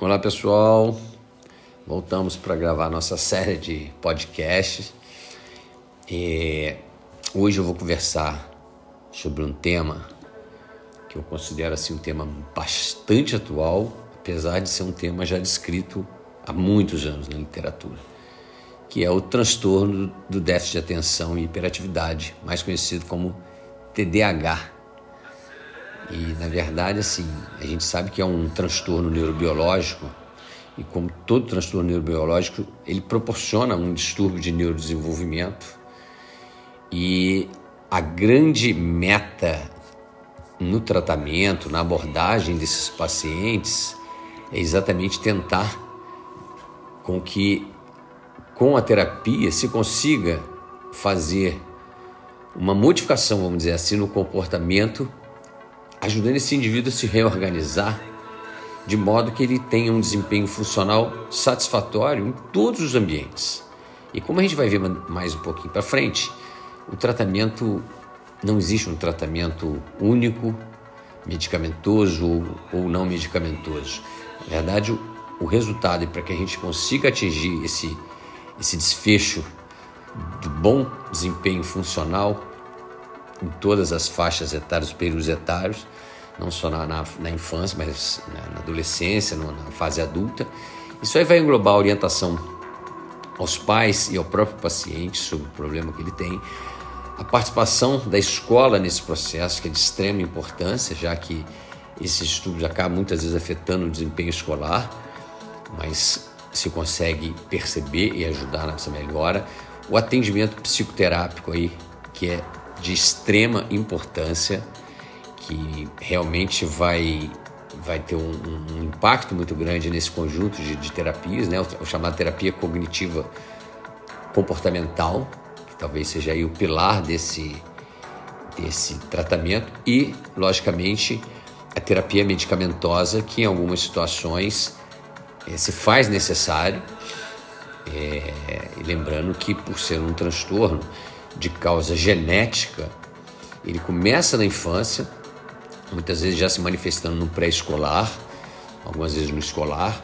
Olá pessoal, voltamos para gravar nossa série de podcasts. E hoje eu vou conversar sobre um tema que eu considero assim um tema bastante atual, apesar de ser um tema já descrito há muitos anos na literatura, que é o transtorno do déficit de atenção e hiperatividade, mais conhecido como TDAH e na verdade, assim, a gente sabe que é um transtorno neurobiológico e como todo transtorno neurobiológico, ele proporciona um distúrbio de neurodesenvolvimento. E a grande meta no tratamento, na abordagem desses pacientes, é exatamente tentar com que com a terapia se consiga fazer uma modificação, vamos dizer assim, no comportamento ajudando esse indivíduo a se reorganizar de modo que ele tenha um desempenho funcional satisfatório em todos os ambientes. E como a gente vai ver mais um pouquinho para frente, o tratamento não existe um tratamento único, medicamentoso ou não medicamentoso. Na verdade, o resultado para que a gente consiga atingir esse, esse desfecho do bom desempenho funcional em todas as faixas etárias, períodos etários, não só na, na, na infância, mas na, na adolescência, no, na fase adulta. Isso aí vai englobar orientação aos pais e ao próprio paciente sobre o problema que ele tem, a participação da escola nesse processo, que é de extrema importância, já que esses estudos acabam muitas vezes afetando o desempenho escolar, mas se consegue perceber e ajudar nessa melhora. O atendimento psicoterápico aí, que é de extrema importância que realmente vai, vai ter um, um impacto muito grande nesse conjunto de, de terapias, né? o, o chamado terapia cognitiva comportamental, que talvez seja aí o pilar desse, desse tratamento, e, logicamente, a terapia medicamentosa, que em algumas situações é, se faz necessário, é, lembrando que por ser um transtorno, de causa genética, ele começa na infância, muitas vezes já se manifestando no pré-escolar, algumas vezes no escolar,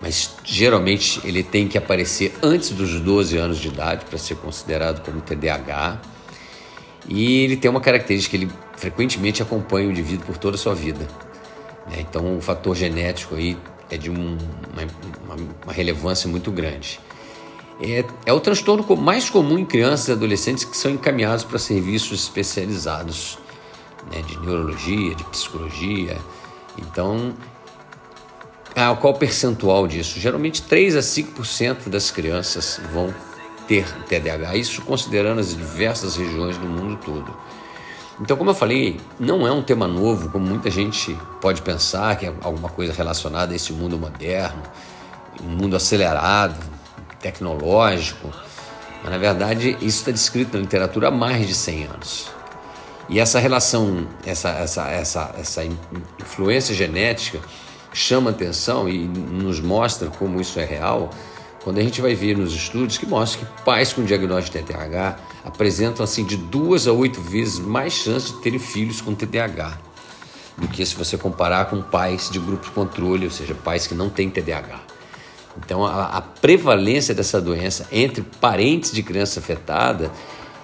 mas geralmente ele tem que aparecer antes dos 12 anos de idade para ser considerado como TDAH. E ele tem uma característica, ele frequentemente acompanha o indivíduo por toda a sua vida. Né? Então o fator genético aí é de um, uma, uma relevância muito grande. É, é o transtorno mais comum em crianças e adolescentes que são encaminhados para serviços especializados né, de neurologia, de psicologia. Então, ah, qual o percentual disso? Geralmente 3 a 5% das crianças vão ter TDAH, isso considerando as diversas regiões do mundo todo. Então, como eu falei, não é um tema novo, como muita gente pode pensar, que é alguma coisa relacionada a esse mundo moderno, um mundo acelerado, tecnológico, mas na verdade isso está descrito na literatura há mais de 100 anos. E essa relação, essa, essa, essa, essa influência genética chama atenção e nos mostra como isso é real quando a gente vai ver nos estudos que mostram que pais com diagnóstico de TDAH apresentam assim de duas a oito vezes mais chance de terem filhos com TDAH do que se você comparar com pais de grupo de controle, ou seja, pais que não têm TDAH. Então, a, a prevalência dessa doença entre parentes de criança afetada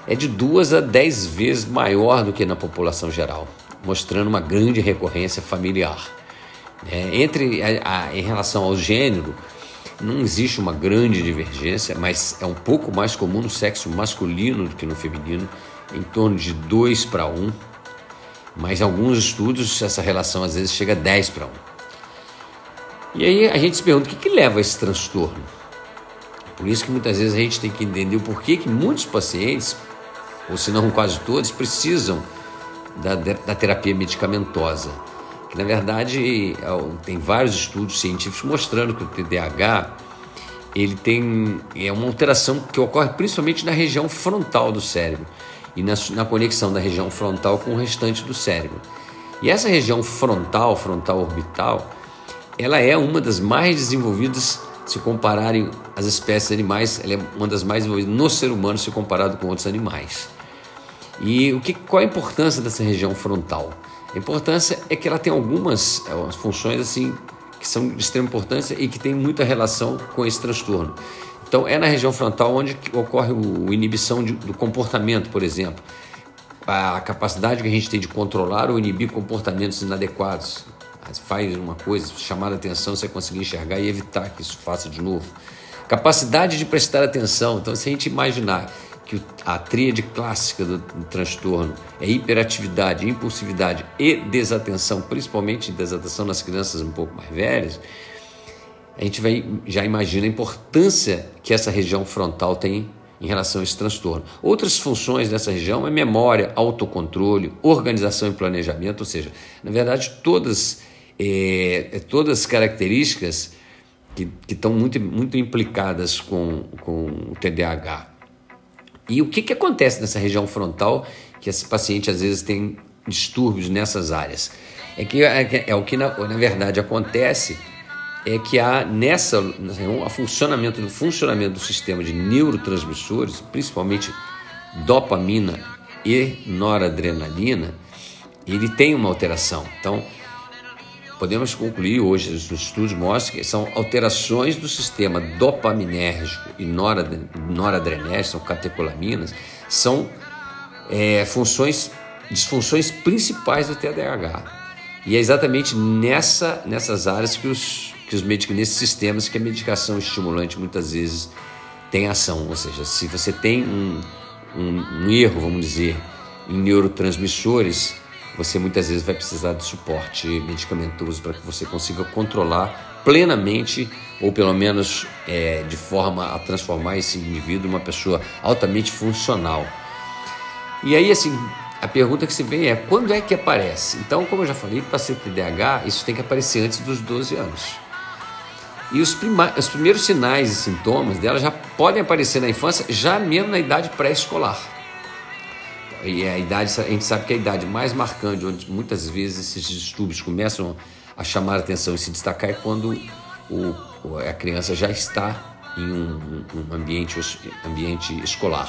é de duas a dez vezes maior do que na população geral, mostrando uma grande recorrência familiar. É, entre a, a, em relação ao gênero, não existe uma grande divergência, mas é um pouco mais comum no sexo masculino do que no feminino, em torno de 2 para 1. Um. Mas em alguns estudos essa relação às vezes chega a 10 para 1. Um. E aí a gente se pergunta o que, que leva a esse transtorno. Por isso que muitas vezes a gente tem que entender o porquê que muitos pacientes, ou se não quase todos, precisam da, da terapia medicamentosa. Que na verdade é tem vários estudos científicos mostrando que o TDAH ele tem é uma alteração que ocorre principalmente na região frontal do cérebro e na, na conexão da região frontal com o restante do cérebro. E essa região frontal, frontal orbital, ela é uma das mais desenvolvidas se compararem as espécies animais, ela é uma das mais desenvolvidas no ser humano se comparado com outros animais. E o que, qual a importância dessa região frontal? A importância é que ela tem algumas, algumas funções assim que são de extrema importância e que têm muita relação com esse transtorno. Então, é na região frontal onde ocorre a inibição de, do comportamento, por exemplo. A capacidade que a gente tem de controlar ou inibir comportamentos inadequados. Faz uma coisa, chamar a atenção, você conseguir enxergar e evitar que isso faça de novo. Capacidade de prestar atenção. Então, se a gente imaginar que a tríade clássica do, transtorno é hiperatividade, impulsividade e desatenção, principalmente desatenção nas crianças um pouco mais velhas, a gente vai, já imagina a importância que essa região frontal tem em relação a esse transtorno. Outras funções dessa região é memória, autocontrole, organização e planejamento, ou seja, na verdade, todas, é, todas características que, que estão muito, muito implicadas com, com o TDAH. E o que, que acontece nessa região frontal que esse paciente às vezes tem distúrbios nessas áreas? É que é, é o que na, na verdade acontece é que há nessa o funcionamento do funcionamento do sistema de neurotransmissores, principalmente dopamina e noradrenalina, ele tem uma alteração. Então, podemos concluir hoje, os estudos mostram que são alterações do sistema dopaminérgico e noradrenérgico, são catecolaminas, são é, funções, disfunções principais do TDAH. E é exatamente nessa, nessas áreas que os que os médicos nesses sistemas que a medicação estimulante muitas vezes tem ação, ou seja, se você tem um, um, um erro, vamos dizer, em neurotransmissores, você muitas vezes vai precisar de suporte medicamentoso para que você consiga controlar plenamente, ou pelo menos é, de forma a transformar esse indivíduo uma pessoa altamente funcional. E aí, assim, a pergunta que se vem é quando é que aparece? Então, como eu já falei, para ser TDAH, isso tem que aparecer antes dos 12 anos. E os, os primeiros sinais e sintomas dela já podem aparecer na infância, já mesmo na idade pré-escolar. E a idade, a gente sabe que a idade mais marcante, onde muitas vezes esses distúrbios começam a chamar a atenção e se destacar, é quando o, a criança já está em um, um ambiente, ambiente escolar.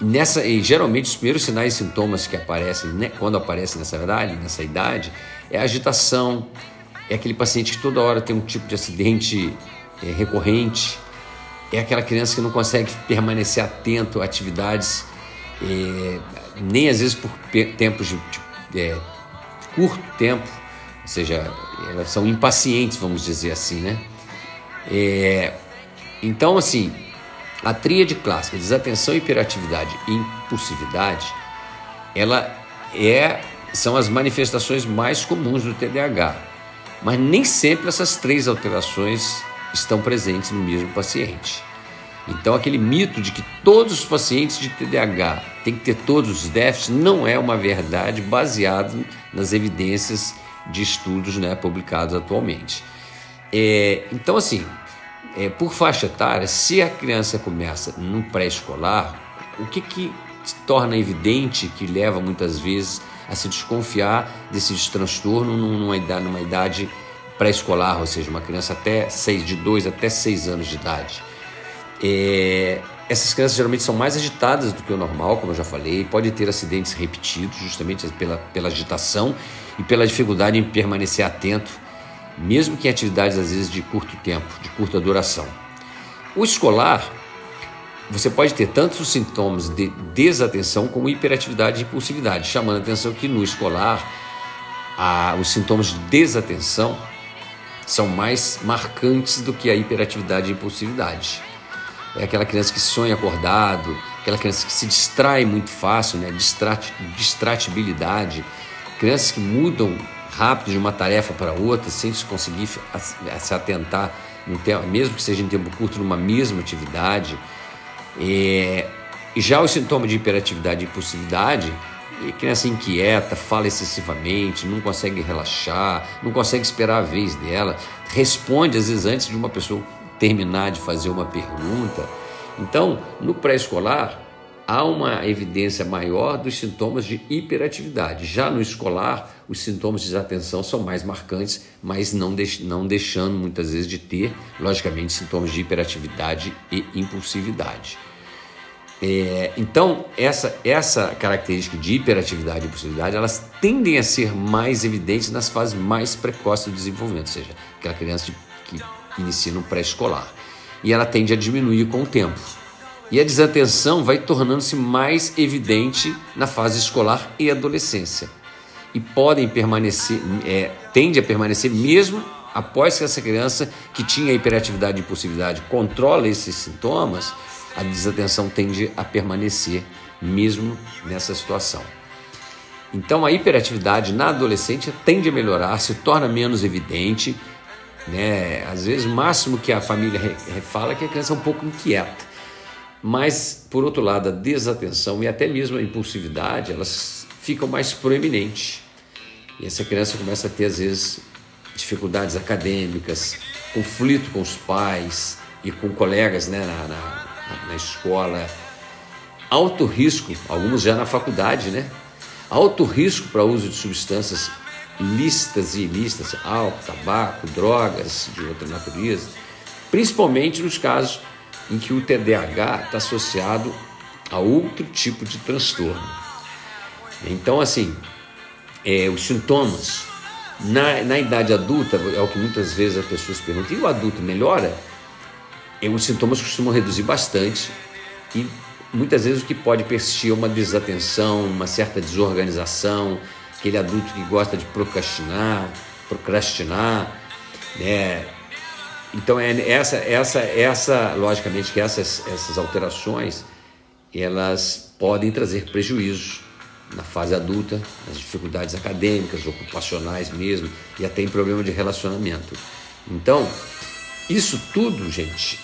Nessa, e geralmente os primeiros sinais e sintomas que aparecem, né, quando aparecem nessa idade, nessa idade, é agitação, é aquele paciente que toda hora tem um tipo de acidente é, recorrente, é aquela criança que não consegue permanecer atento a atividades, é, nem às vezes por tempos de, de é, curto tempo, ou seja, elas são impacientes, vamos dizer assim, né? É, então, assim, a tríade clássica, desatenção, hiperatividade e impulsividade, ela é, são as manifestações mais comuns do TDAH. Mas nem sempre essas três alterações estão presentes no mesmo paciente. Então, aquele mito de que todos os pacientes de TDAH têm que ter todos os déficits não é uma verdade baseado nas evidências de estudos né, publicados atualmente. É, então, assim, é, por faixa etária, se a criança começa no pré-escolar, o que, que torna evidente que leva muitas vezes a se desconfiar desses transtornos numa idade, numa idade pré-escolar, ou seja, uma criança até seis, de 2 até 6 anos de idade. É, essas crianças geralmente são mais agitadas do que o normal, como eu já falei, pode ter acidentes repetidos, justamente pela, pela agitação e pela dificuldade em permanecer atento, mesmo que em atividades às vezes de curto tempo, de curta duração. O escolar você pode ter tanto os sintomas de desatenção como hiperatividade e impulsividade, chamando a atenção que no escolar a, os sintomas de desatenção são mais marcantes do que a hiperatividade e impulsividade. É aquela criança que sonha acordado, aquela criança que se distrai muito fácil, né? Distrat, distratibilidade, crianças que mudam rápido de uma tarefa para outra sem se conseguir se atentar, mesmo que seja em tempo curto, numa mesma atividade. É, e já o sintoma de hiperatividade e impulsividade, criança inquieta, fala excessivamente, não consegue relaxar, não consegue esperar a vez dela, responde às vezes antes de uma pessoa terminar de fazer uma pergunta. Então, no pré-escolar, há uma evidência maior dos sintomas de hiperatividade. Já no escolar, os sintomas de desatenção são mais marcantes, mas não, deix não deixando muitas vezes de ter, logicamente, sintomas de hiperatividade e impulsividade. É, então, essa, essa característica de hiperatividade e impulsividade, elas tendem a ser mais evidentes nas fases mais precoces do desenvolvimento, ou seja, aquela criança que inicia no pré-escolar. E ela tende a diminuir com o tempo. E a desatenção vai tornando-se mais evidente na fase escolar e adolescência. E podem permanecer, é, tende a permanecer mesmo após que essa criança que tinha hiperatividade e impulsividade controla esses sintomas, a desatenção tende a permanecer mesmo nessa situação. Então a hiperatividade na adolescente tende a melhorar, se torna menos evidente, né? Às vezes o máximo que a família fala é que a criança é um pouco inquieta. Mas por outro lado, a desatenção e até mesmo a impulsividade, elas ficam mais proeminentes. E essa criança começa a ter às vezes dificuldades acadêmicas, conflito com os pais e com colegas né, na, na, na escola, alto risco, alguns já na faculdade, né? Alto risco para uso de substâncias lícitas e ilícitas, álcool, tabaco, drogas de outra natureza, principalmente nos casos em que o TDAH está associado a outro tipo de transtorno. Então, assim, é, os sintomas na, na idade adulta, é o que muitas vezes as pessoas perguntam, e o adulto melhora? E os sintomas costumam reduzir bastante e muitas vezes o que pode persistir é uma desatenção, uma certa desorganização, aquele adulto que gosta de procrastinar, procrastinar, né? Então é essa, essa, essa, logicamente que essas, essas alterações elas podem trazer prejuízos na fase adulta, nas dificuldades acadêmicas, ocupacionais mesmo, e até em problema de relacionamento. Então, isso tudo, gente,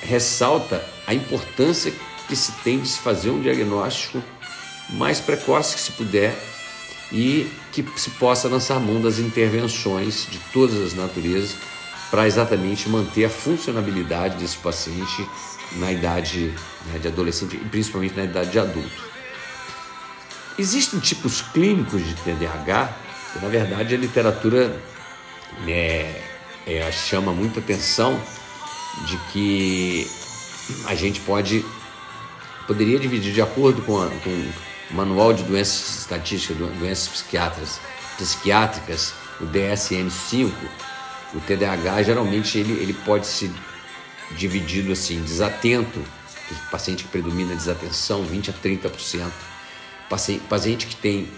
ressalta a importância que se tem de se fazer um diagnóstico mais precoce que se puder e que se possa lançar mão das intervenções de todas as naturezas para exatamente manter a funcionabilidade desse paciente na idade né, de adolescente e principalmente na idade de adulto. Existem tipos clínicos de TDAH, que na verdade a literatura é, é, chama muita atenção de que a gente pode poderia dividir de acordo com, a, com Manual de Doenças Estatísticas, Doenças Psiquiátricas, Psiquiátricas, o DSM-5, o TDAH geralmente ele, ele pode ser dividido assim, desatento, paciente que predomina desatenção, 20 a 30%, paciente que tem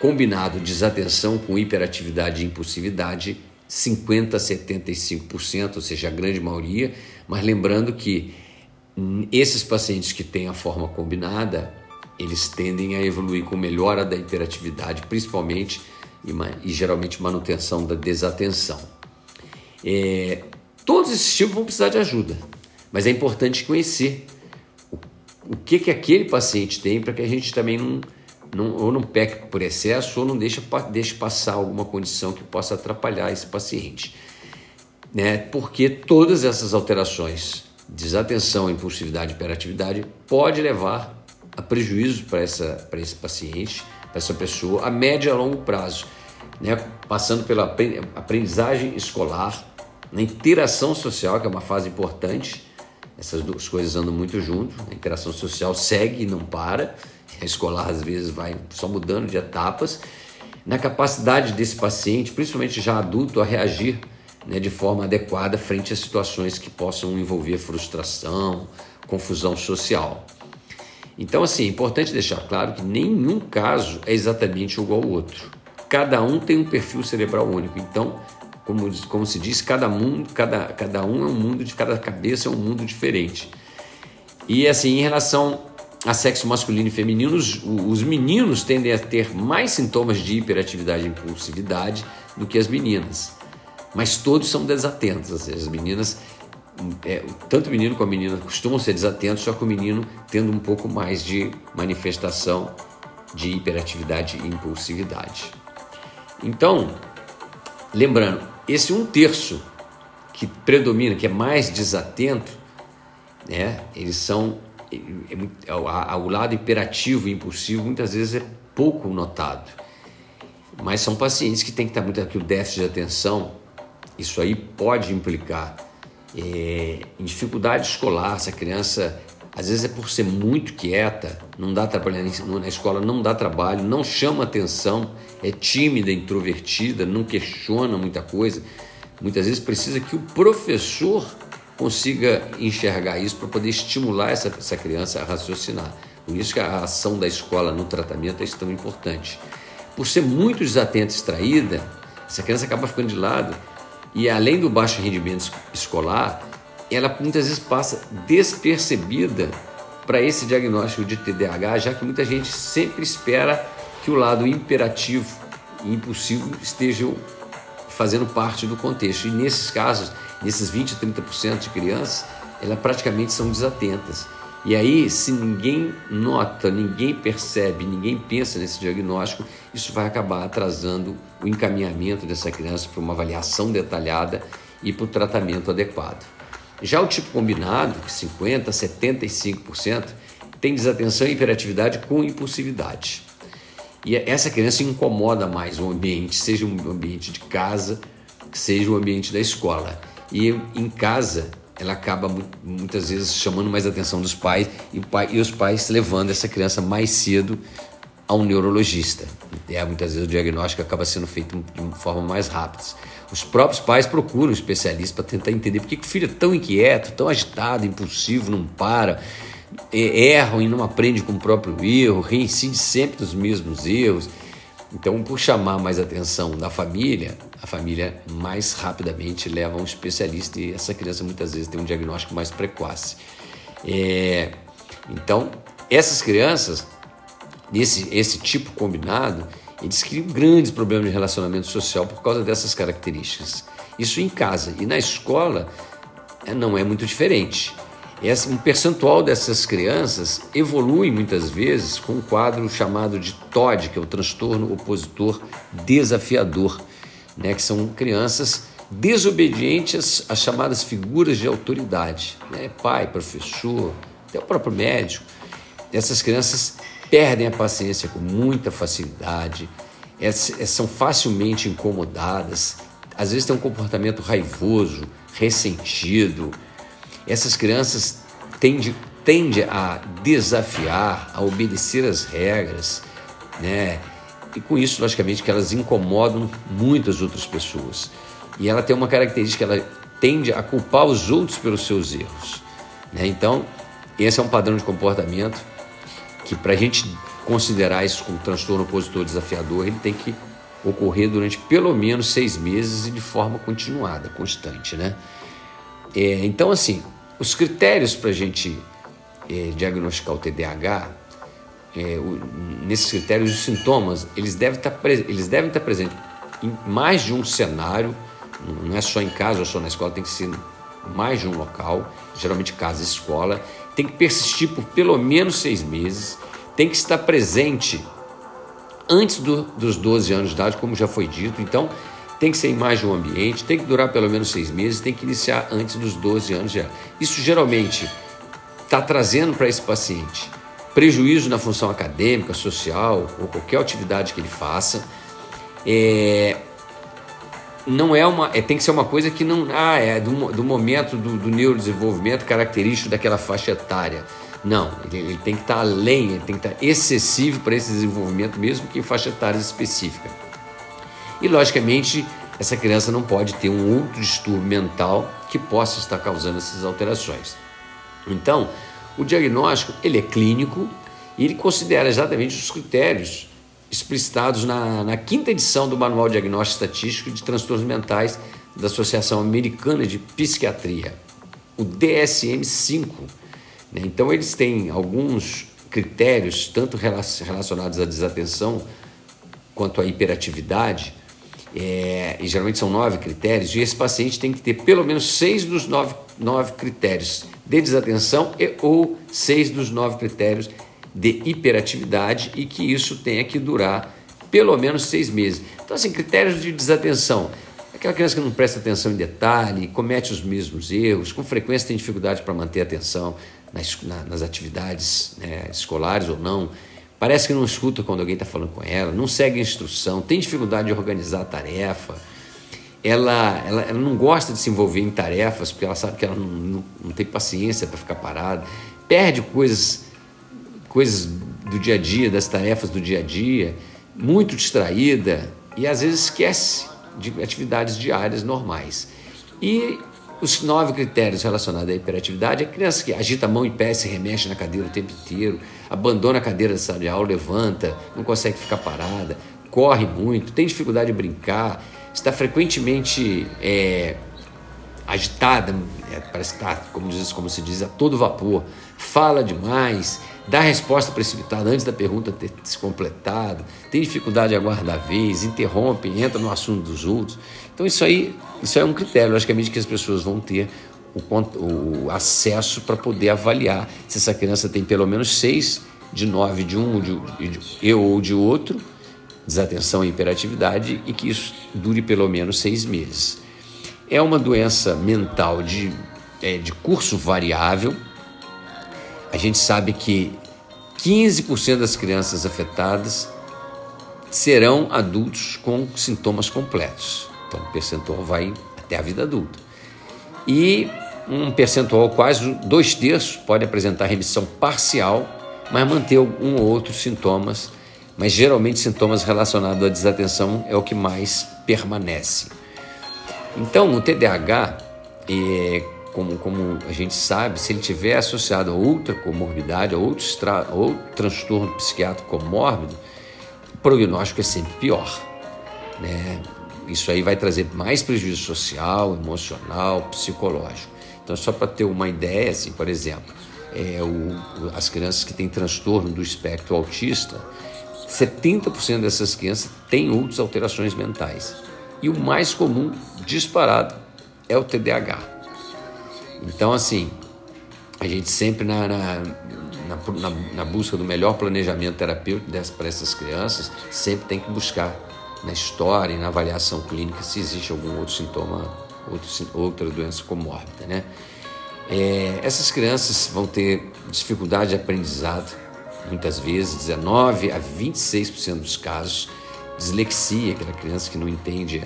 combinado desatenção com hiperatividade e impulsividade, 50% a 75%, ou seja, a grande maioria, mas lembrando que esses pacientes que têm a forma combinada, eles tendem a evoluir com melhora da hiperatividade, principalmente e, e geralmente manutenção da desatenção. É, todos esses tipos vão precisar de ajuda, mas é importante conhecer o que, que aquele paciente tem para que a gente também não, não, ou não peque por excesso ou não deixe, deixe passar alguma condição que possa atrapalhar esse paciente. Né? Porque todas essas alterações, desatenção, impulsividade, hiperatividade, pode levar a prejuízo para esse paciente, para essa pessoa, a médio e a longo prazo, né? passando pela aprendizagem escolar, na interação social, que é uma fase importante, essas duas coisas andam muito junto. A interação social segue e não para. A escolar, às vezes, vai só mudando de etapas. Na capacidade desse paciente, principalmente já adulto, a reagir né, de forma adequada frente a situações que possam envolver frustração, confusão social. Então, assim, é importante deixar claro que nenhum caso é exatamente igual ao outro. Cada um tem um perfil cerebral único. Então, como, como se diz, cada mundo, cada, cada um é um mundo de cada cabeça é um mundo diferente. E assim, em relação a sexo masculino e feminino, os, os meninos tendem a ter mais sintomas de hiperatividade e impulsividade do que as meninas. Mas todos são desatentos, as meninas, é, tanto o menino como a menina costumam ser desatentos, só que o menino tendo um pouco mais de manifestação de hiperatividade e impulsividade. Então, lembrando, esse um terço que predomina, que é mais desatento, né, eles são. É, é, o lado hiperativo e impulsivo muitas vezes é pouco notado. Mas são pacientes que têm que estar muito aqui o déficit de atenção. Isso aí pode implicar é, em dificuldade escolar, se a criança às vezes é por ser muito quieta, não dá trabalho na escola, não dá trabalho, não chama atenção, é tímida, introvertida, não questiona muita coisa. Muitas vezes precisa que o professor consiga enxergar isso para poder estimular essa, essa criança a raciocinar. Por isso que a ação da escola no tratamento é tão importante. Por ser muito desatenta e distraída, essa criança acaba ficando de lado e além do baixo rendimento escolar, ela muitas vezes passa despercebida para esse diagnóstico de TDAH, já que muita gente sempre espera que o lado imperativo e impulsivo estejam fazendo parte do contexto. E nesses casos, nesses 20 a 30% de crianças, elas praticamente são desatentas. E aí, se ninguém nota, ninguém percebe, ninguém pensa nesse diagnóstico, isso vai acabar atrasando o encaminhamento dessa criança para uma avaliação detalhada e para o tratamento adequado. Já o tipo combinado, 50%, 75%, tem desatenção e hiperatividade com impulsividade. E essa criança incomoda mais o ambiente, seja um ambiente de casa, seja o um ambiente da escola. E em casa, ela acaba muitas vezes chamando mais atenção dos pais e, pai, e os pais levando essa criança mais cedo a um neurologista. É, muitas vezes o diagnóstico acaba sendo feito de uma forma mais rápida. Os próprios pais procuram um especialista para tentar entender por que o filho é tão inquieto, tão agitado, impulsivo, não para, erram e não aprende com o próprio erro, reincide sempre nos mesmos erros. Então, por chamar mais atenção da família, a família mais rapidamente leva a um especialista e essa criança muitas vezes tem um diagnóstico mais precoce. É, então, essas crianças, desse esse tipo combinado, eles criam grandes problemas de relacionamento social por causa dessas características. Isso em casa e na escola é, não é muito diferente. Um percentual dessas crianças evolui muitas vezes com um quadro chamado de TOD, que é o transtorno opositor desafiador, né, que são crianças desobedientes às chamadas figuras de autoridade, né, pai, professor, até o próprio médico. Essas crianças perdem a paciência com muita facilidade, são facilmente incomodadas, às vezes têm um comportamento raivoso, ressentido, essas crianças tendem, tendem a desafiar, a obedecer as regras, né? E com isso, logicamente, que elas incomodam muitas outras pessoas. E ela tem uma característica, ela tende a culpar os outros pelos seus erros. Né? Então, esse é um padrão de comportamento que, para a gente considerar isso como transtorno opositor desafiador, ele tem que ocorrer durante pelo menos seis meses e de forma continuada, constante, né? É, então, assim, os critérios para a gente é, diagnosticar o TDAH, é, o, nesses critérios, os sintomas, eles devem estar, tá eles devem estar tá presentes em mais de um cenário, não é só em casa ou só na escola, tem que ser mais de um local, geralmente casa e escola, tem que persistir por pelo menos seis meses, tem que estar presente antes do, dos 12 anos de idade, como já foi dito. Então, tem que ser em mais de um ambiente, tem que durar pelo menos seis meses, tem que iniciar antes dos 12 anos já. Isso geralmente está trazendo para esse paciente prejuízo na função acadêmica, social ou qualquer atividade que ele faça. É, não é uma, é, tem que ser uma coisa que não ah, é do, do momento do, do neurodesenvolvimento característico daquela faixa etária. Não, ele, ele tem que estar tá além, ele tem que estar tá excessivo para esse desenvolvimento, mesmo que em faixa etária específica. E, logicamente, essa criança não pode ter um outro distúrbio mental que possa estar causando essas alterações. Então, o diagnóstico ele é clínico e ele considera exatamente os critérios explicitados na, na quinta edição do Manual Diagnóstico Estatístico de Transtornos Mentais da Associação Americana de Psiquiatria, o DSM-5. Né? Então, eles têm alguns critérios, tanto relacionados à desatenção quanto à hiperatividade, é, e geralmente são nove critérios, e esse paciente tem que ter pelo menos seis dos nove, nove critérios de desatenção e, ou seis dos nove critérios de hiperatividade e que isso tenha que durar pelo menos seis meses. Então, assim, critérios de desatenção. Aquela criança que não presta atenção em detalhe, comete os mesmos erros, com frequência tem dificuldade para manter atenção nas, nas atividades né, escolares ou não, Parece que não escuta quando alguém está falando com ela, não segue a instrução, tem dificuldade de organizar a tarefa. Ela, ela, ela não gosta de se envolver em tarefas porque ela sabe que ela não, não, não tem paciência para ficar parada. perde coisas, coisas do dia a dia, das tarefas do dia a dia, muito distraída e às vezes esquece de atividades diárias normais. E os nove critérios relacionados à hiperatividade é a criança que agita a mão e pé, se remexe na cadeira o tempo inteiro, abandona a cadeira da sala de aula, levanta, não consegue ficar parada, corre muito, tem dificuldade de brincar, está frequentemente é, agitada, é, parece que está, como, como se diz, a todo vapor, fala demais, dá resposta precipitada antes da pergunta ter se completado, tem dificuldade de aguardar a vez, interrompe, entra no assunto dos outros. Então isso aí, isso é um critério, logicamente, que as pessoas vão ter o, o acesso para poder avaliar se essa criança tem pelo menos seis de nove de um de, de, ou de outro, desatenção e hiperatividade, e que isso dure pelo menos seis meses. É uma doença mental de, é, de curso variável. A gente sabe que 15% das crianças afetadas serão adultos com sintomas completos. Então, o percentual vai até a vida adulta. E um percentual quase dois terços pode apresentar remissão parcial, mas manter um ou outros sintomas, mas geralmente sintomas relacionados à desatenção é o que mais permanece. Então, o TDAH, é, como, como a gente sabe, se ele tiver associado a outra comorbidade, a outro, outro transtorno psiquiátrico comórbido, o prognóstico é sempre pior. Né? Isso aí vai trazer mais prejuízo social, emocional, psicológico. Então, só para ter uma ideia, assim, por exemplo, é, o, as crianças que têm transtorno do espectro autista, 70% dessas crianças têm outras alterações mentais. E o mais comum, disparado, é o TDAH. Então, assim, a gente sempre na, na, na, na busca do melhor planejamento terapêutico para essas crianças, sempre tem que buscar na história e na avaliação clínica se existe algum outro sintoma, outro, outra doença comórbida, né? É, essas crianças vão ter dificuldade de aprendizado, muitas vezes, 19 a 26% dos casos, dislexia, aquela criança que não entende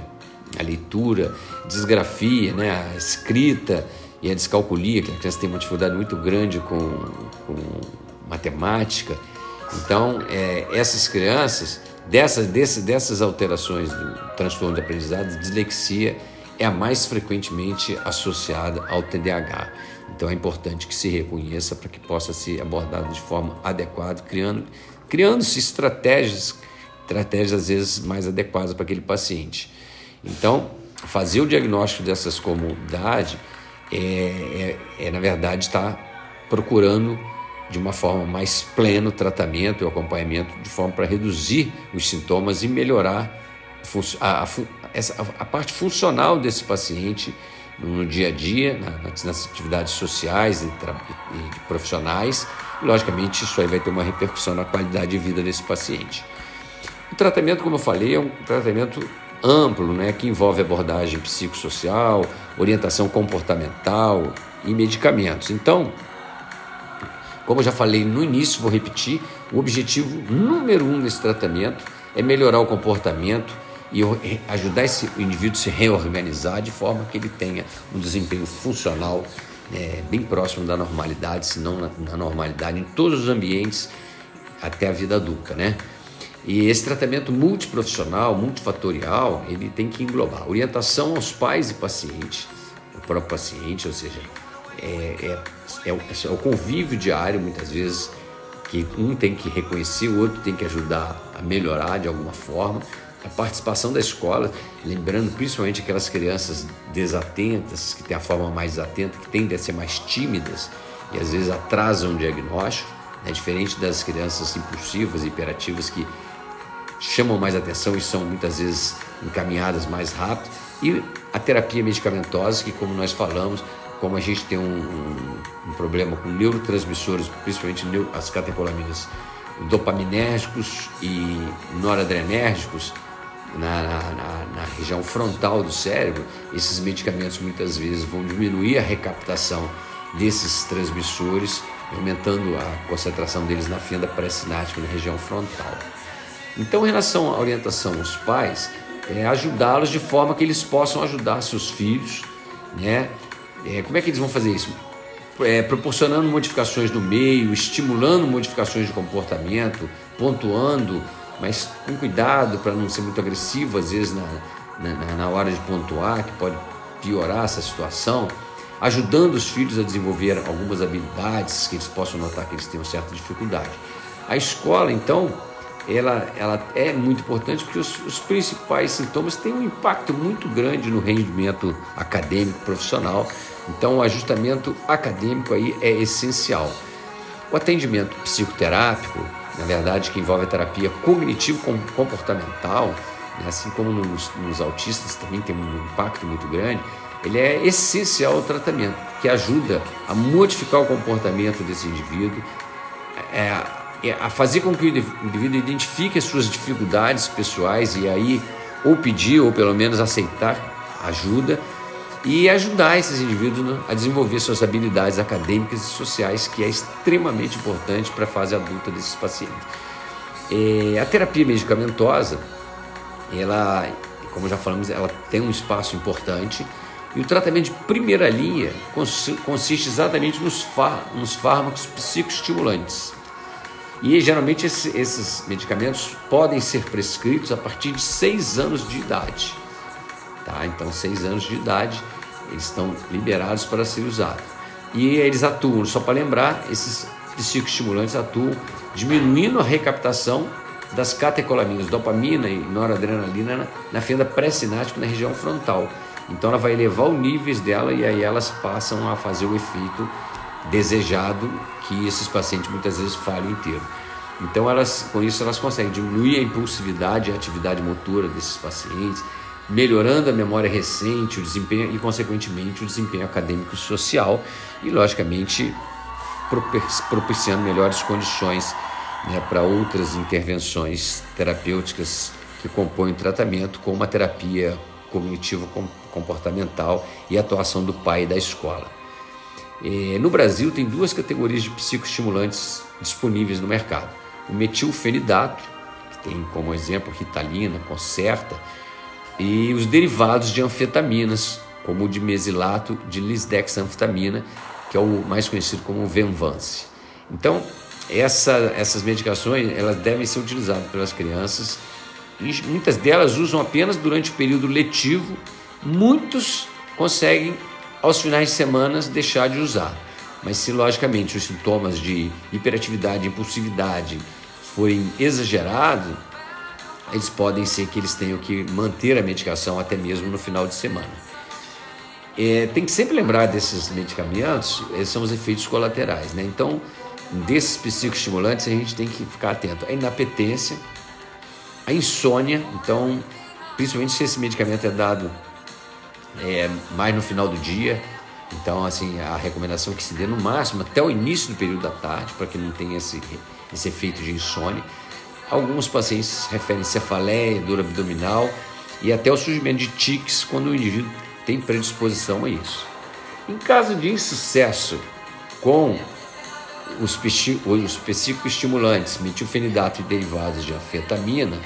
a leitura, disgrafia, né, a escrita e a descalculia, aquela criança tem uma dificuldade muito grande com, com matemática. Então, é, essas crianças Dessas, desse, dessas alterações do transtorno de aprendizado, dislexia é a mais frequentemente associada ao TDAH. Então é importante que se reconheça para que possa ser abordado de forma adequada, criando criando-se estratégias, estratégias às vezes mais adequadas para aquele paciente. Então, fazer o diagnóstico dessas comorbidades é, é, é na verdade estar tá procurando de uma forma mais plena o tratamento e o acompanhamento, de forma para reduzir os sintomas e melhorar a, a, essa, a parte funcional desse paciente no dia a dia, nas, nas atividades sociais e, e, profissionais. E, logicamente, isso aí vai ter uma repercussão na qualidade de vida desse paciente. O tratamento, como eu falei, é um tratamento amplo, né, que envolve abordagem psicossocial, orientação comportamental e medicamentos. Então, como eu já falei no início, vou repetir: o objetivo número um desse tratamento é melhorar o comportamento e ajudar esse indivíduo a se reorganizar de forma que ele tenha um desempenho funcional é, bem próximo da normalidade, se não na, na, normalidade, em todos os ambientes até a vida adulta, né? E esse tratamento multiprofissional, multifatorial, ele tem que englobar orientação aos pais e pacientes, o próprio paciente, ou seja, é, é, é, o, é o convívio diário, muitas vezes, que um tem que reconhecer, o outro tem que ajudar a melhorar de alguma forma. A participação da escola, lembrando principalmente aquelas crianças desatentas, que têm a forma mais desatenta, que tendem a ser mais tímidas e às vezes atrasam o diagnóstico, né? diferente das crianças impulsivas e hiperativas que chamam mais atenção e são muitas vezes encaminhadas mais rápido. E a terapia medicamentosa, que, como nós falamos, como a gente tem um, um, um problema com neurotransmissores, principalmente as catecolaminas dopaminérgicos e noradrenérgicos na, na, na, região frontal do cérebro, esses medicamentos muitas vezes vão diminuir a recaptação desses transmissores, aumentando a concentração deles na fenda pré-sináptica na região frontal. Então, em relação à orientação aos pais, é ajudá-los de forma que eles possam ajudar seus filhos, né, é, como é que eles vão fazer isso? é, proporcionando modificações no meio, estimulando modificações de comportamento, pontuando, mas com cuidado para não ser muito agressivo, às vezes na, na, na hora de pontuar, que pode piorar essa situação, ajudando os filhos a desenvolver algumas habilidades que eles possam notar que eles têm uma certa dificuldade. A escola, então, ela, ela é muito importante porque os, os, principais sintomas têm um impacto muito grande no rendimento acadêmico profissional. Então, o ajustamento acadêmico aí é essencial. O atendimento psicoterápico, na verdade, que envolve a terapia cognitivo-comportamental, né, assim como nos, nos autistas também tem um impacto muito grande, ele é essencial ao tratamento, que ajuda a modificar o comportamento desse indivíduo, é, a fazer com que o indivíduo identifique as suas dificuldades pessoais e aí ou pedir ou pelo menos aceitar ajuda e ajudar esses indivíduos a desenvolver suas habilidades acadêmicas e sociais, que é extremamente importante para a fase adulta desses pacientes. É, a terapia medicamentosa, ela, como já falamos, ela tem um espaço importante e o tratamento de primeira linha consiste exatamente nos, nos fármacos psicoestimulantes. E geralmente esses medicamentos podem ser prescritos a partir de 6 anos de idade. Tá? Então, 6 anos de idade, eles estão liberados para ser usados. E eles atuam, só para lembrar, esses psicoestimulantes atuam diminuindo a recaptação das catecolaminas, dopamina e noradrenalina na, na fenda pré-sináptica na região frontal. Então ela vai elevar os níveis dela e aí elas passam a fazer o efeito desejado que esses pacientes muitas vezes falham inteiro. Então elas, com isso elas conseguem diminuir a impulsividade e a atividade motora desses pacientes, melhorando a memória recente, o desempenho e consequentemente o desempenho acadêmico e social e logicamente propiciando melhores condições né, para outras intervenções terapêuticas que compõem o tratamento, como a terapia cognitivo-comportamental e a atuação do pai e da escola. É, no Brasil, tem duas categorias de psicoestimulantes disponíveis no mercado: o metilfenidato, que tem como exemplo ritalina, concerta, e os derivados de anfetaminas, como o de mesilato de lisdexanfetamina, que é o mais conhecido como Venvance. Então, essa, essas medicações elas devem ser utilizadas pelas crianças muitas delas usam apenas durante o período letivo. Muitos conseguem, aos finais de semana, deixar de usar. Mas se, logicamente, os sintomas de hiperatividade, impulsividade forem exagerados, eles podem ser que eles tenham que manter a medicação até mesmo no final de semana. É, tem que sempre lembrar desses medicamentos, esses são os efeitos colaterais, né? Então, desses psicoestimulantes, a gente tem que ficar atento. A inapetência, a insônia, então, principalmente se esse medicamento é dado é, mais no final do dia, então, assim, a recomendação é que se dê no máximo até o início do período da tarde, para que não tenha esse, esse efeito de insônia. Alguns pacientes referem cefaleia, dor abdominal e até o surgimento de tics quando o indivíduo tem predisposição a isso. Em caso de insucesso com os, os psicoestimulantes, metilfenidato e derivados de anfetamina,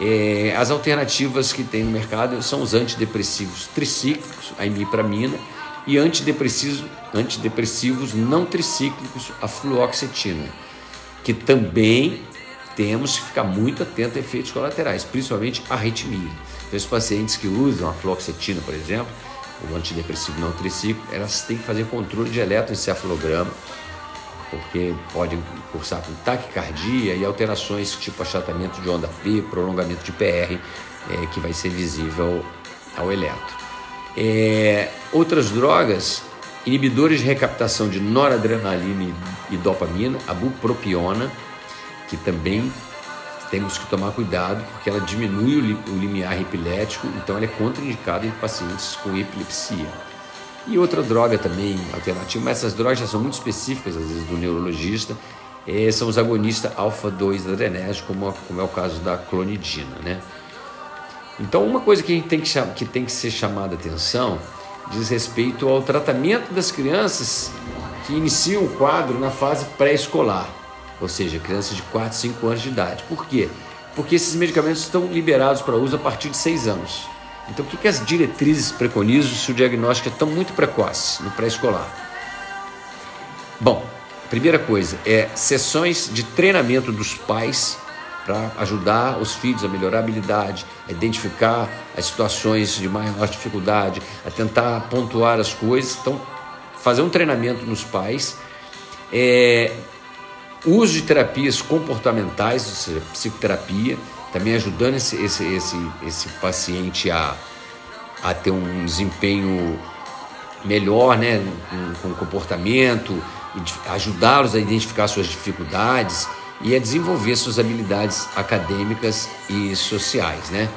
é, as alternativas que tem no mercado são os antidepressivos tricíclicos, a imipramina, e antidepressivos, antidepressivos não tricíclicos, a fluoxetina, que também temos que ficar muito atento a efeitos colaterais, principalmente arritmia. Então, os pacientes que usam a fluoxetina, por exemplo, o antidepressivo não tricíclico, elas têm que fazer controle de eletroencefalograma, porque podem cursar com taquicardia e alterações tipo achatamento de onda P, prolongamento de PR, é, que vai ser visível ao eletro. É, outras drogas, inibidores de recaptação de noradrenalina e dopamina, a bupropiona, que também temos que tomar cuidado porque ela diminui o limiar epilético, então ela é contraindicada em pacientes com epilepsia. E outra droga também alternativa, mas essas drogas já são muito específicas, às vezes, do neurologista, é, são os agonistas alfa-2 adrenérgicos, como, como, é o caso da clonidina. Né? Então, uma coisa que, a gente tem que, que tem que ser chamada atenção diz respeito ao tratamento das crianças que iniciam o quadro na fase pré-escolar, ou seja, crianças de 4, 5 anos de idade. Por quê? Porque esses medicamentos estão liberados para uso a partir de 6 anos. Então, o que, que as diretrizes preconizam se o diagnóstico é tão muito precoce no pré-escolar? Bom, primeira coisa é sessões de treinamento dos pais para ajudar os filhos a melhorar a habilidade, a identificar as situações de maior dificuldade, a tentar pontuar as coisas. Então, fazer um treinamento nos pais. É, uso de terapias comportamentais, ou seja, psicoterapia, também ajudando esse, esse, esse, esse paciente a, a ter um desempenho melhor, né, com, com comportamento, ajudá-los a identificar suas dificuldades e a desenvolver suas habilidades acadêmicas e sociais, né?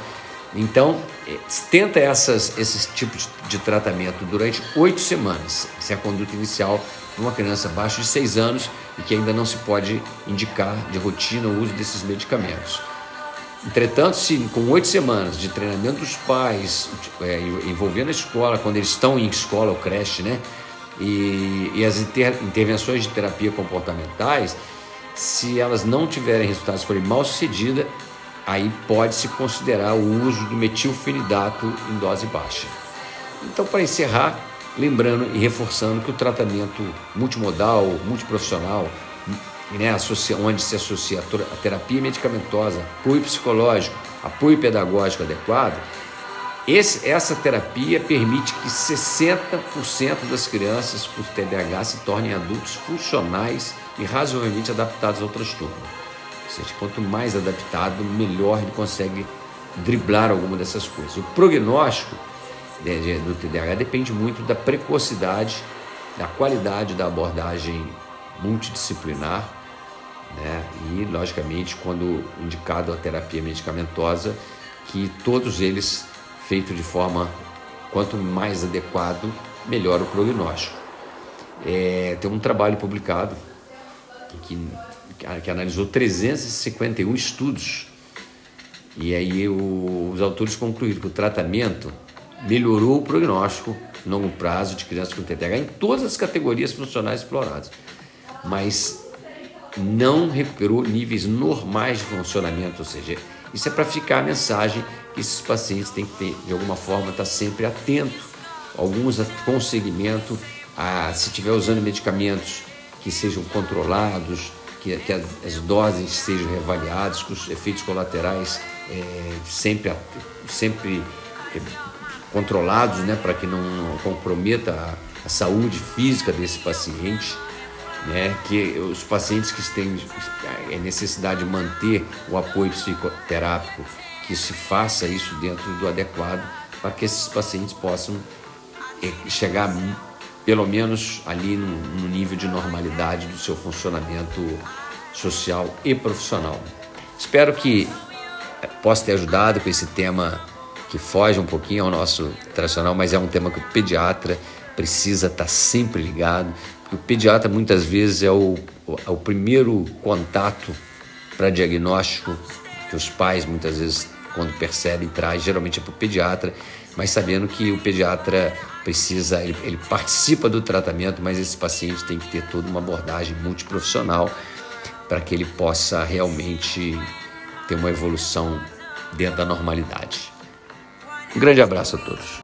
Então, eh, tenta essas, esses tipos de tratamento durante oito semanas. Essa é a conduta inicial de uma criança abaixo de seis anos e que ainda não se pode indicar de rotina o uso desses medicamentos. Entretanto, se com oito semanas de treinamento dos pais, é, envolvendo a escola, quando eles estão em escola ou creche, né? E, e as inter, intervenções de terapia comportamentais, se elas não tiverem resultados, forem mal sucedidas, aí pode-se considerar o uso do metilfenidato em dose baixa. Então, para encerrar, lembrando e reforçando que o tratamento multimodal, multiprofissional, né, onde se associa a terapia medicamentosa, apoio psicológico, apoio pedagógico adequado, esse, essa terapia permite que 60% das crianças com TDAH se tornem adultos funcionais e razoavelmente adaptados ao transtorno. Ou seja, quanto mais adaptado, melhor ele consegue driblar alguma dessas coisas. O prognóstico do TDAH depende muito da precocidade, da qualidade da abordagem multidisciplinar né? e, logicamente, quando indicado a terapia medicamentosa, que todos eles feitos de forma quanto mais adequado, melhor o prognóstico. É, tem um trabalho publicado que, que analisou 351 estudos e aí o, os autores concluíram que o tratamento melhorou o prognóstico longo prazo de crianças com TDAH em todas as categorias funcionais exploradas, mas não recuperou níveis normais de funcionamento, ou seja, isso é para ficar a mensagem que esses pacientes têm que ter, de alguma forma, estar tá sempre atento, alguns com segmento, a, se estiver usando medicamentos que sejam controlados, que, que as doses sejam reavaliadas, que os efeitos colaterais é, sempre, sempre é, controlados, né, para que não comprometa a, a saúde física desse paciente né, que os pacientes que têm é, necessidade de manter o apoio psicoterápico, que se faça isso dentro do adequado, para que esses pacientes possam é, chegar pelo menos ali no, no nível de normalidade do seu funcionamento social e profissional. Espero que é, possa ter ajudado com esse tema que foge um pouquinho ao nosso tradicional, mas é um tema que o pediatra precisa estar sempre ligado, o pediatra muitas vezes é o, é o primeiro contato para diagnóstico que os pais muitas vezes quando percebem traz geralmente é para o pediatra, mas sabendo que o pediatra precisa, ele, ele participa do tratamento, mas esse paciente tem que ter toda uma abordagem multiprofissional para que ele possa realmente ter uma evolução dentro da normalidade. Um grande abraço a todos.